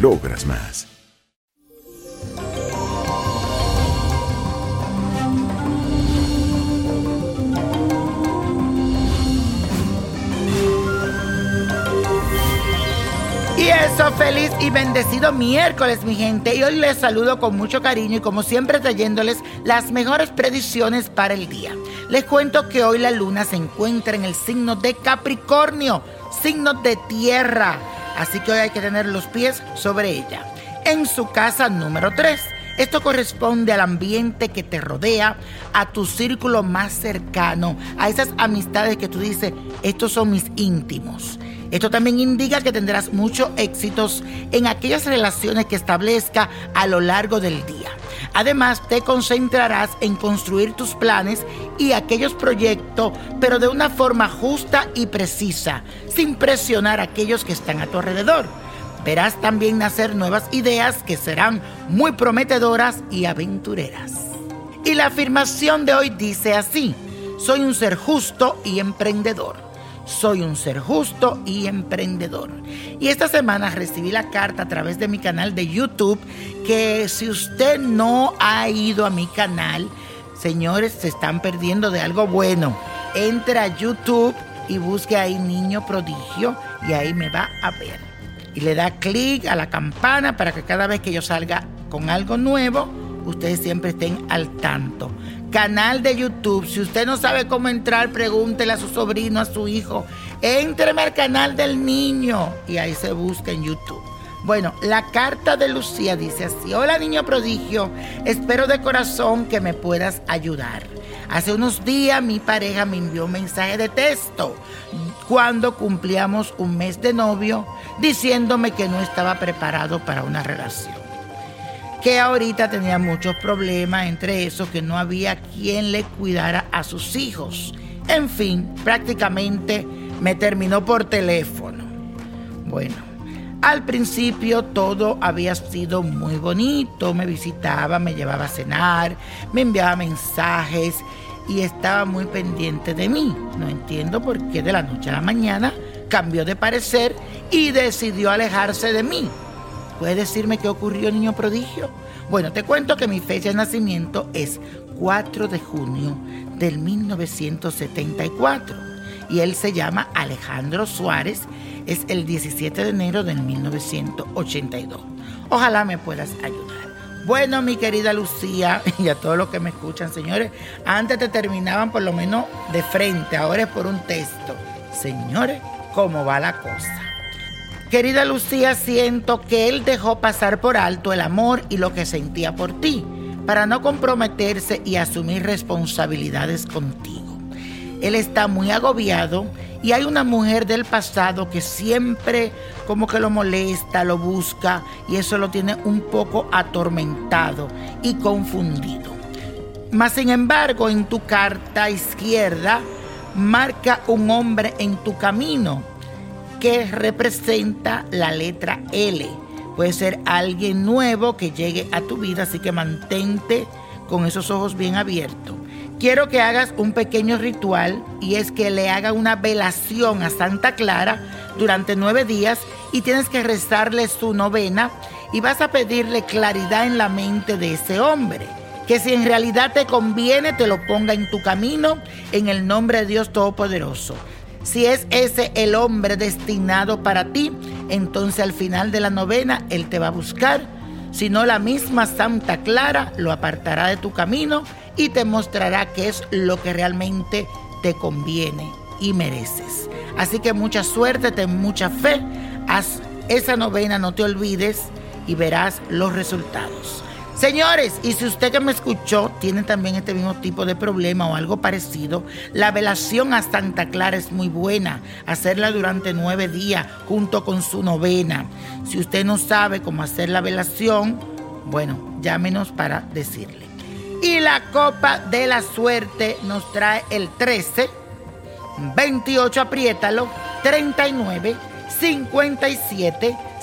logras más. Y eso, feliz y bendecido miércoles, mi gente. Y hoy les saludo con mucho cariño y como siempre trayéndoles las mejores predicciones para el día. Les cuento que hoy la luna se encuentra en el signo de Capricornio, signo de tierra. Así que hoy hay que tener los pies sobre ella. En su casa número 3. Esto corresponde al ambiente que te rodea, a tu círculo más cercano, a esas amistades que tú dices, estos son mis íntimos. Esto también indica que tendrás muchos éxitos en aquellas relaciones que establezca a lo largo del día. Además, te concentrarás en construir tus planes y aquellos proyectos, pero de una forma justa y precisa, sin presionar a aquellos que están a tu alrededor. Verás también nacer nuevas ideas que serán muy prometedoras y aventureras. Y la afirmación de hoy dice así, soy un ser justo y emprendedor soy un ser justo y emprendedor. Y esta semana recibí la carta a través de mi canal de YouTube que si usted no ha ido a mi canal, señores, se están perdiendo de algo bueno. Entra a YouTube y busque ahí Niño Prodigio y ahí me va a ver. Y le da clic a la campana para que cada vez que yo salga con algo nuevo, ustedes siempre estén al tanto canal de YouTube. Si usted no sabe cómo entrar, pregúntele a su sobrino, a su hijo. Entreme al canal del niño y ahí se busca en YouTube. Bueno, la carta de Lucía dice así, hola niño prodigio, espero de corazón que me puedas ayudar. Hace unos días mi pareja me envió un mensaje de texto cuando cumplíamos un mes de novio diciéndome que no estaba preparado para una relación que ahorita tenía muchos problemas, entre eso que no había quien le cuidara a sus hijos. En fin, prácticamente me terminó por teléfono. Bueno, al principio todo había sido muy bonito, me visitaba, me llevaba a cenar, me enviaba mensajes y estaba muy pendiente de mí. No entiendo por qué de la noche a la mañana cambió de parecer y decidió alejarse de mí. ¿Puedes decirme qué ocurrió, niño prodigio? Bueno, te cuento que mi fecha de nacimiento es 4 de junio del 1974 y él se llama Alejandro Suárez, es el 17 de enero del 1982. Ojalá me puedas ayudar. Bueno, mi querida Lucía y a todos los que me escuchan, señores, antes te terminaban por lo menos de frente, ahora es por un texto. Señores, ¿cómo va la cosa? Querida Lucía, siento que él dejó pasar por alto el amor y lo que sentía por ti, para no comprometerse y asumir responsabilidades contigo. Él está muy agobiado y hay una mujer del pasado que siempre como que lo molesta, lo busca y eso lo tiene un poco atormentado y confundido. Mas sin embargo, en tu carta izquierda marca un hombre en tu camino que representa la letra L. Puede ser alguien nuevo que llegue a tu vida, así que mantente con esos ojos bien abiertos. Quiero que hagas un pequeño ritual y es que le haga una velación a Santa Clara durante nueve días y tienes que rezarle su novena y vas a pedirle claridad en la mente de ese hombre. Que si en realidad te conviene, te lo ponga en tu camino en el nombre de Dios Todopoderoso. Si es ese el hombre destinado para ti, entonces al final de la novena Él te va a buscar. Si no, la misma Santa Clara lo apartará de tu camino y te mostrará qué es lo que realmente te conviene y mereces. Así que mucha suerte, ten mucha fe, haz esa novena, no te olvides y verás los resultados. Señores, y si usted que me escuchó tiene también este mismo tipo de problema o algo parecido, la velación a Santa Clara es muy buena. Hacerla durante nueve días junto con su novena. Si usted no sabe cómo hacer la velación, bueno, llámenos para decirle. Y la copa de la suerte nos trae el 13, 28, apriétalo, 39, 57,